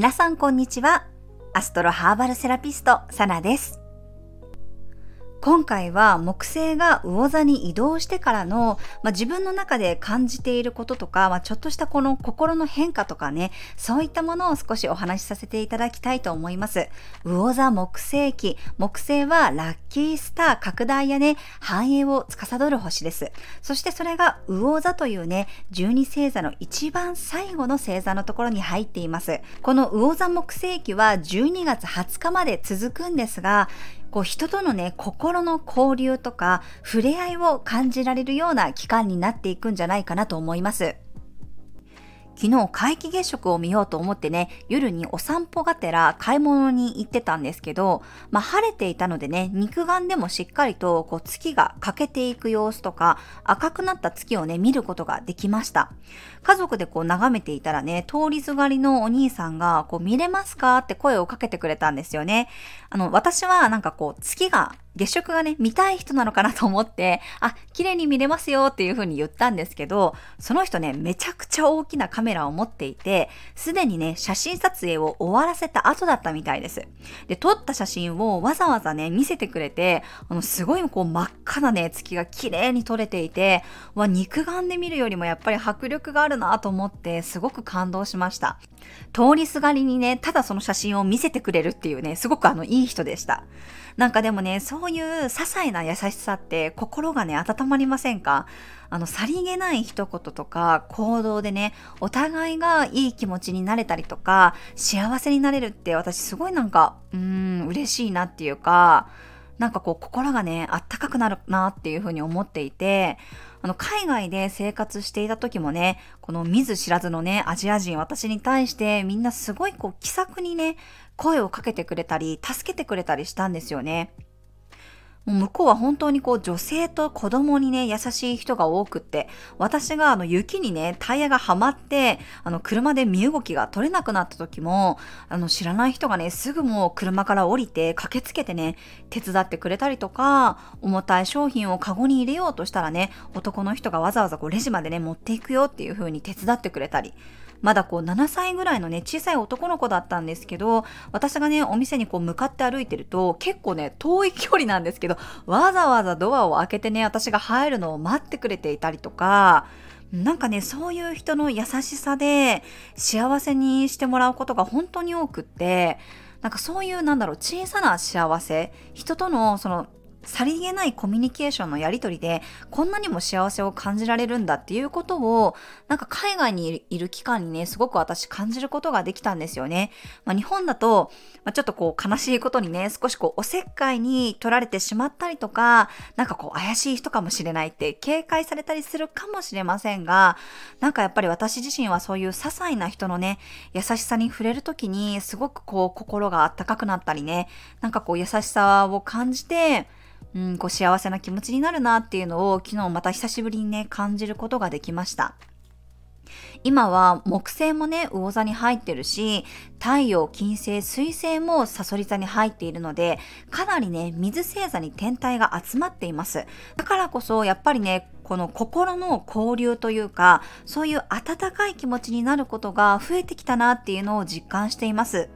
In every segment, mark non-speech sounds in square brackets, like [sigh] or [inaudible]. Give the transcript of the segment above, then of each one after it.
皆さんこんにちは。アストロハーバルセラピスト、サナです。今回は木星が魚座に移動してからの、まあ、自分の中で感じていることとか、まあ、ちょっとしたこの心の変化とかね、そういったものを少しお話しさせていただきたいと思います。魚座木星期。木星はラッキースター拡大やね、繁栄を司る星です。そしてそれが魚座というね、12星座の一番最後の星座のところに入っています。この魚座木星期は12月20日まで続くんですが、こう人とのね、心の交流とか触れ合いを感じられるような期間になっていくんじゃないかなと思います。昨日皆既月食を見ようと思ってね、夜にお散歩がてら買い物に行ってたんですけど、まあ晴れていたのでね、肉眼でもしっかりとこう月が欠けていく様子とか、赤くなった月をね、見ることができました。家族でこう眺めていたらね、通りすがりのお兄さんが、こう見れますかって声をかけてくれたんですよね。あの、私はなんかこう月が月食がね、見たい人なのかなと思って、あ、綺麗に見れますよっていう風に言ったんですけど、その人ね、めちゃくちゃ大きなカメラを持っていて、すでにね、写真撮影を終わらせた後だったみたいです。で、撮った写真をわざわざね、見せてくれて、あの、すごいこう真っ赤なね、月が綺麗に撮れていて、わ、肉眼で見るよりもやっぱり迫力があるなと思って、すごく感動しました。通りすがりにね、ただその写真を見せてくれるっていうね、すごくあの、いい人でした。なんかでもね、そういう些細な優しさって心がね、温まりませんか？あの、さりげない一言とか行動でね、お互いがいい気持ちになれたりとか、幸せになれるって私すごいなんか、うーん、嬉しいなっていうか、なんかこう心がね、あったかくなるなっていうふうに思っていて、あの、海外で生活していた時もね、この見ず知らずのね、アジア人、私に対してみんなすごいこう気さくにね、声をかけてくれたり、助けてくれたりしたんですよね。もう向こうは本当にこう女性と子供にね、優しい人が多くって、私があの雪にね、タイヤがはまって、あの車で身動きが取れなくなった時も、あの知らない人がね、すぐもう車から降りて駆けつけてね、手伝ってくれたりとか、重たい商品をカゴに入れようとしたらね、男の人がわざわざこうレジまでね、持っていくよっていう風に手伝ってくれたり、まだこう7歳ぐらいのね、小さい男の子だったんですけど、私がね、お店にこう向かって歩いてると、結構ね、遠い距離なんですけど、わざわざドアを開けてね、私が入るのを待ってくれていたりとか、なんかね、そういう人の優しさで幸せにしてもらうことが本当に多くって、なんかそういうなんだろう、小さな幸せ、人とのそのさりげないコミュニケーションのやりとりで、こんなにも幸せを感じられるんだっていうことを、なんか海外にいる期間にね、すごく私感じることができたんですよね。まあ、日本だと、まあ、ちょっとこう悲しいことにね、少しこうおせっかいに取られてしまったりとか、なんかこう怪しい人かもしれないって警戒されたりするかもしれませんが、なんかやっぱり私自身はそういう些細な人のね、優しさに触れるときに、すごくこう心があったかくなったりね、なんかこう優しさを感じて、うん、こう幸せな気持ちになるなっていうのを昨日また久しぶりにね、感じることができました。今は木星もね、魚座に入ってるし、太陽、金星、水星もサソリ座に入っているので、かなりね、水星座に天体が集まっています。だからこそ、やっぱりね、この心の交流というか、そういう温かい気持ちになることが増えてきたなっていうのを実感しています。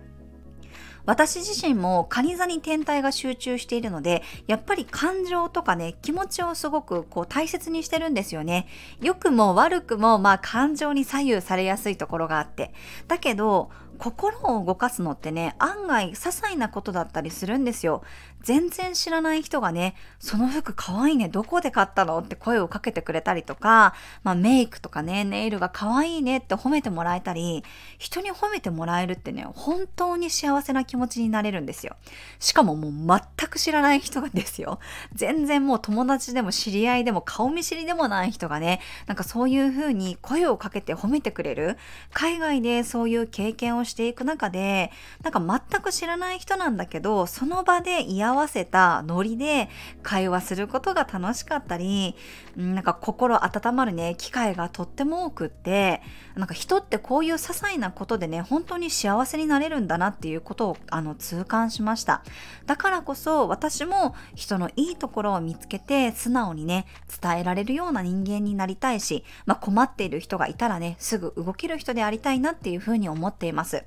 私自身もカニ座に天体が集中しているので、やっぱり感情とかね、気持ちをすごくこう大切にしてるんですよね。良くも悪くもまあ感情に左右されやすいところがあって。だけど、心を動かすのってね、案外些細なことだったりするんですよ。全然知らない人がね、その服かわいね、どこで買ったのって声をかけてくれたりとか、まあメイクとかね、ネイルがかわいねって褒めてもらえたり、人に褒めてもらえるってね、本当に幸せな気持ちになれるんですよ。しかももう全く知らない人がですよ。全然もう友達でも知り合いでも顔見知りでもない人がね、なんかそういう風に声をかけて褒めてくれる。海外でそういう経験をしていく中で、なんか全く知らない人なんだけど、その場で居合わせたノリで会話することが楽しかったり、なんか心温まるね、機会がとっても多くって、なんか人ってこういう些細なことでね、本当に幸せになれるんだなっていうことをあの痛感しました。だからこそ私も人のいいところを見つけて素直にね、伝えられるような人間になりたいし、まあ、困っている人がいたらね、すぐ動ける人でありたいなっていうふうに思っています。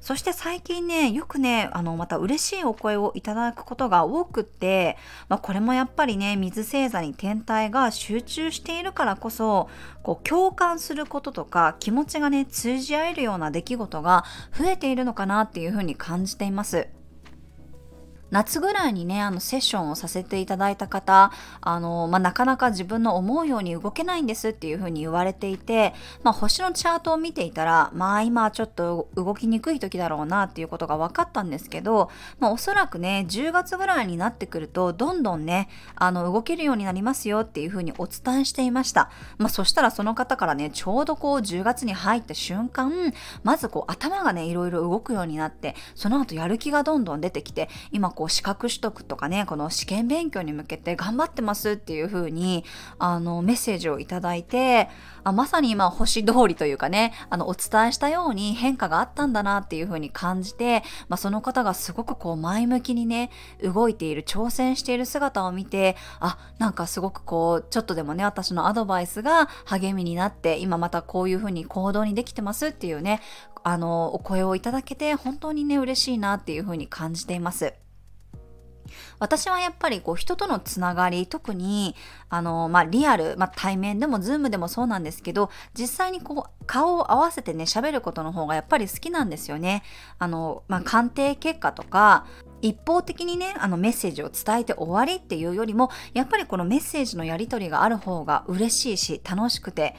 そして最近ね、よくね、あの、また嬉しいお声をいただくことが多くって、まあ、これもやっぱりね、水星座に天体が集中しているからこそ、こう、共感することとか、気持ちがね、通じ合えるような出来事が増えているのかなっていうふうに感じています。夏ぐらいにね、あの、セッションをさせていただいた方、あの、まあ、なかなか自分の思うように動けないんですっていうふうに言われていて、まあ、星のチャートを見ていたら、まあ、今ちょっと動きにくい時だろうなっていうことが分かったんですけど、まあ、おそらくね、10月ぐらいになってくると、どんどんね、あの、動けるようになりますよっていうふうにお伝えしていました。まあ、そしたらその方からね、ちょうどこう、10月に入った瞬間、まずこう、頭がね、いろいろ動くようになって、その後やる気がどんどん出てきて、今こう、こう資格取得とかね、この試験勉強に向けて頑張ってますっていう風に、あの、メッセージをいただいて、あまさに今星通りというかね、あの、お伝えしたように変化があったんだなっていう風に感じて、まあ、その方がすごくこう前向きにね、動いている、挑戦している姿を見て、あ、なんかすごくこう、ちょっとでもね、私のアドバイスが励みになって、今またこういう風に行動にできてますっていうね、あの、お声をいただけて本当にね、嬉しいなっていう風に感じています。私はやっぱりこう人とのつながり、特にあの、まあ、リアル、まあ、対面でもズームでもそうなんですけど、実際にこう顔を合わせてね、喋ることの方がやっぱり好きなんですよね。あの、まあ、鑑定結果とか、一方的にね、あのメッセージを伝えて終わりっていうよりも、やっぱりこのメッセージのやり取りがある方が嬉しいし、楽しくて、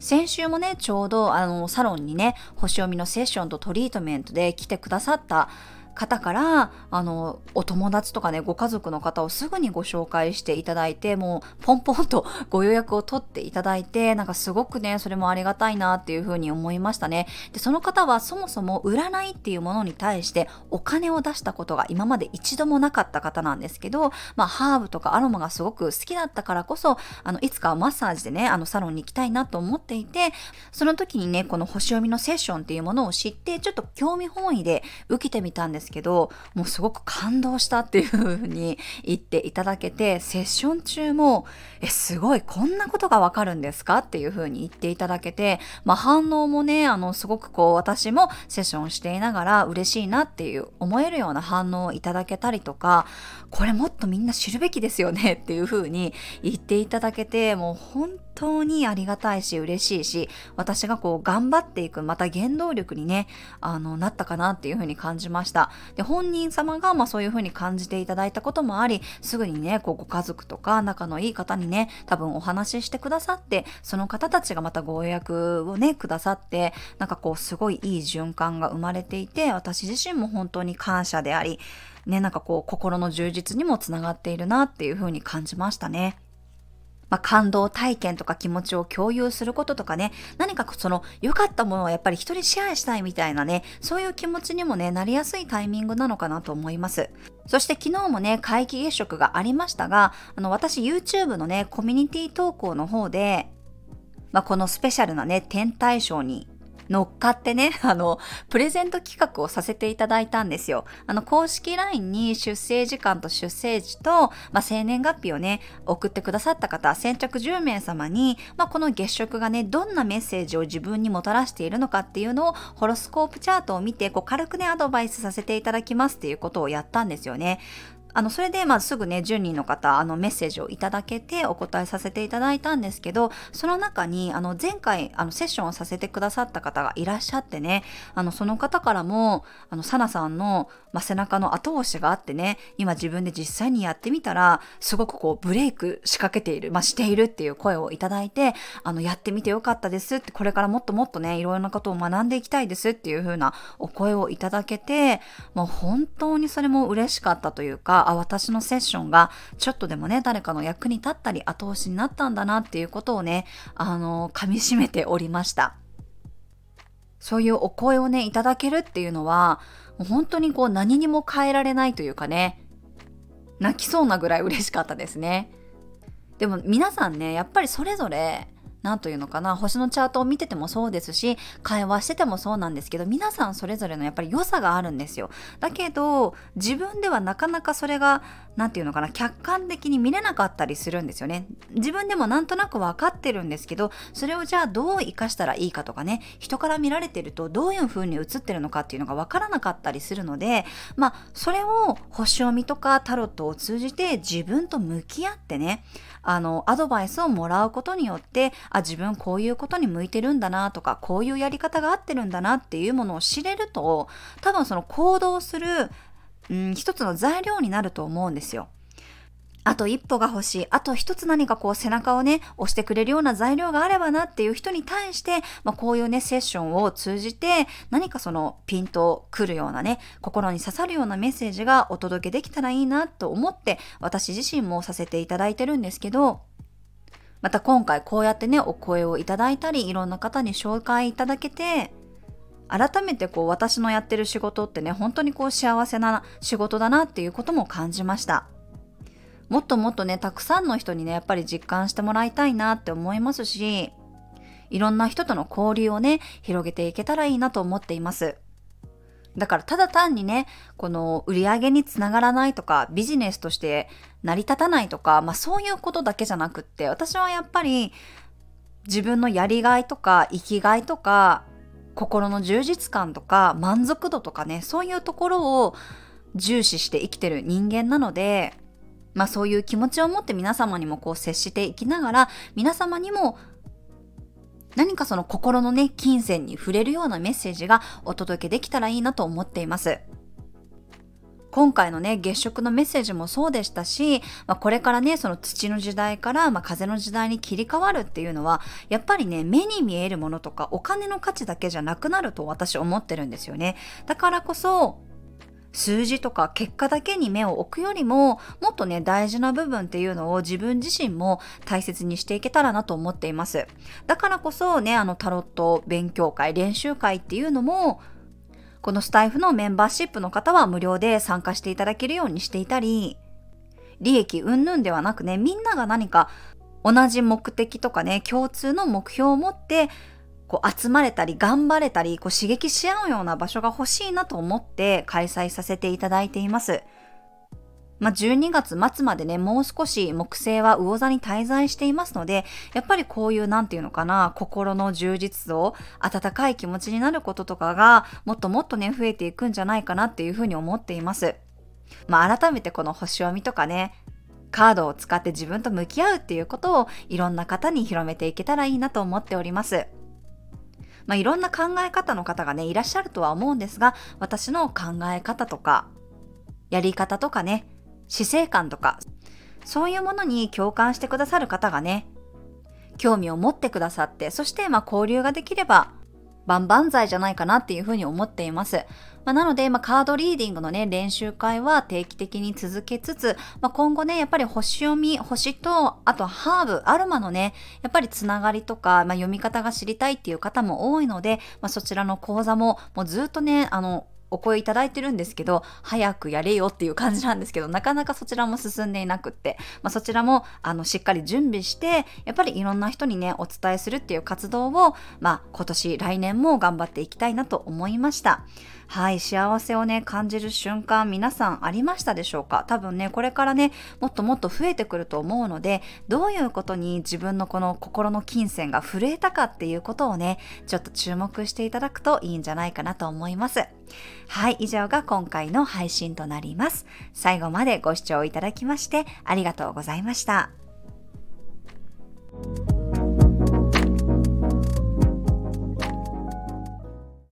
先週もね、ちょうどあのサロンにね、星読みのセッションとトリートメントで来てくださった方からあのお友達とかねご家族の方をすぐにご紹介していただいてもうポンポンと [laughs] ご予約を取っていただいてなんかすごくねそれもありがたいなっていうふうに思いましたね。でその方はそもそも占いっていうものに対してお金を出したことが今まで一度もなかった方なんですけど、まあ、ハーブとかアロマがすごく好きだったからこそあのいつかはマッサージでねあのサロンに行きたいなと思っていてその時にねこの星読みのセッションっていうものを知ってちょっと興味本位で受けてみたんです。ですけど、もうすごく感動したっていう風に言っていただけて、セッション中も、え、すごい、こんなことがわかるんですか？っていう風に言っていただけて、まあ反応もね、あの、すごくこう、私もセッションしていながら嬉しいなっていう思えるような反応をいただけたりとか、これもっとみんな知るべきですよね？[laughs] っていう風に言っていただけて、もう本当にありがたいし嬉しいし、私がこう頑張っていく、また原動力にね、あの、なったかなっていう風に感じました。で、本人様がまあそういう風に感じていただいたこともあり、すぐにね、こうご家族とか仲のいい方にね、多分お話ししてくださって、その方たちがまたご予約をね、くださって、なんかこうすごいいい循環が生まれていて、私自身も本当に感謝であり、ね、なんかこう心の充実にもつながっているなっていう風に感じましたね。まあ、感動体験とか気持ちを共有することとかね、何かその良かったものをやっぱり人にシェアしたいみたいなね、そういう気持ちにもね、なりやすいタイミングなのかなと思います。そして昨日もね、皆既月食がありましたが、あの、私 YouTube のね、コミュニティ投稿の方で、まあ、このスペシャルなね、天体ショーに乗っかってね、[laughs] あの、プレゼント企画をさせていただいたんですよ。あの、公式 LINE に出生時間と出生時と、まあ、生年月日をね、送ってくださった方、先着10名様に、まあ、この月食がね、どんなメッセージを自分にもたらしているのかっていうのを、ホロスコープチャートを見て、こう、軽くね、アドバイスさせていただきますっていうことをやったんですよね。あの、それで、まあ、すぐね、10人の方、あの、メッセージをいただけてお答えさせていただいたんですけど、その中に、あの、前回、あの、セッションをさせてくださった方がいらっしゃってね、あの、その方からも、あの、サナさんの、まあ、背中の後押しがあってね、今自分で実際にやってみたら、すごくこう、ブレイク仕掛けている、まあ、しているっていう声をいただいて、あの、やってみてよかったですって、これからもっともっとね、いろいろなことを学んでいきたいですっていう風なお声をいただけて、もう本当にそれも嬉しかったというか、あ、私のセッションがちょっとでもね、誰かの役に立ったり後押しになったんだなっていうことをね、あの、噛み締めておりました。そういうお声をね、いただけるっていうのは、もう本当にこう何にも変えられないというかね、泣きそうなぐらい嬉しかったですね。でも皆さんね、やっぱりそれぞれ何というのかな、星のチャートを見ててもそうですし、会話しててもそうなんですけど、皆さんそれぞれのやっぱり良さがあるんですよ。だけど、自分ではなかなかそれが、何て言うのかな、客観的に見れなかったりするんですよね。自分でもなんとなく分かってるんですけど、それをじゃあどう活かしたらいいかとかね、人から見られてるとどういう風に映ってるのかっていうのが分からなかったりするので、まあ、それを星読みとかタロットを通じて自分と向き合ってね、あの、アドバイスをもらうことによって、あ、自分こういうことに向いてるんだなとか、こういうやり方が合ってるんだなっていうものを知れると、多分その行動する、うん、一つの材料になると思うんですよ。あと一歩が欲しい。あと一つ何かこう背中をね、押してくれるような材料があればなっていう人に対して、まあ、こういうね、セッションを通じて、何かそのピンとくるようなね、心に刺さるようなメッセージがお届けできたらいいなと思って、私自身もさせていただいてるんですけど、また今回こうやってね、お声をいただいたり、いろんな方に紹介いただけて、改めてこう私のやってる仕事ってね、本当にこう幸せな仕事だなっていうことも感じました。もっともっとね、たくさんの人にね、やっぱり実感してもらいたいなって思いますし、いろんな人との交流をね、広げていけたらいいなと思っています。だからただ単にね、この売り上げにつながらないとか、ビジネスとして成り立たないとか、まあそういうことだけじゃなくって、私はやっぱり自分のやりがいとか生きがいとか、心の充実感とか満足度とかね、そういうところを重視して生きてる人間なので、まあそういう気持ちを持って皆様にもこう接していきながら、皆様にも何かその心のね、金銭に触れるようなメッセージがお届けできたらいいなと思っています。今回のね、月食のメッセージもそうでしたし、まあ、これからね、その土の時代から、まあ、風の時代に切り替わるっていうのは、やっぱりね、目に見えるものとかお金の価値だけじゃなくなると私思ってるんですよね。だからこそ、数字とか結果だけに目を置くよりも、もっとね、大事な部分っていうのを自分自身も大切にしていけたらなと思っています。だからこそね、あのタロット勉強会、練習会っていうのも、このスタイフのメンバーシップの方は無料で参加していただけるようにしていたり、利益云々ではなくね、みんなが何か同じ目的とかね、共通の目標を持ってこう集まれたり頑張れたりこう刺激し合うような場所が欲しいなと思って開催させていただいています。まあ、12月末までね、もう少し木星は魚座に滞在していますので、やっぱりこういうなんていうのかな、心の充実度、温かい気持ちになることとかが、もっともっとね、増えていくんじゃないかなっていうふうに思っています。まあ、改めてこの星読みとかね、カードを使って自分と向き合うっていうことをいろんな方に広めていけたらいいなと思っております。まあ、いろんな考え方の方がね、いらっしゃるとは思うんですが、私の考え方とか、やり方とかね、死生観とか、そういうものに共感してくださる方がね、興味を持ってくださって、そしてま交流ができれば万々歳じゃないかなっていうふうに思っています。まあ、なので、まあ、カードリーディングのね、練習会は定期的に続けつつ、まあ、今後ね、やっぱり星読み、星と、あとハーブ、アロマのね、やっぱりつながりとか、まあ、読み方が知りたいっていう方も多いので、まあ、そちらの講座も、もうずっとね、あの、お声いただいてるんですけど、早くやれよっていう感じなんですけど、なかなかそちらも進んでいなくって、まあ、そちらも、あの、しっかり準備して、やっぱりいろんな人にね、お伝えするっていう活動を、まあ、今年、来年も頑張っていきたいなと思いました。はい、幸せをね、感じる瞬間、皆さんありましたでしょうか？多分ね、これからね、もっともっと増えてくると思うので、どういうことに自分のこの心の金銭が震えたかっていうことをね、ちょっと注目していただくといいんじゃないかなと思います。はい、以上が今回の配信となります。最後までご視聴いただきましてありがとうございました。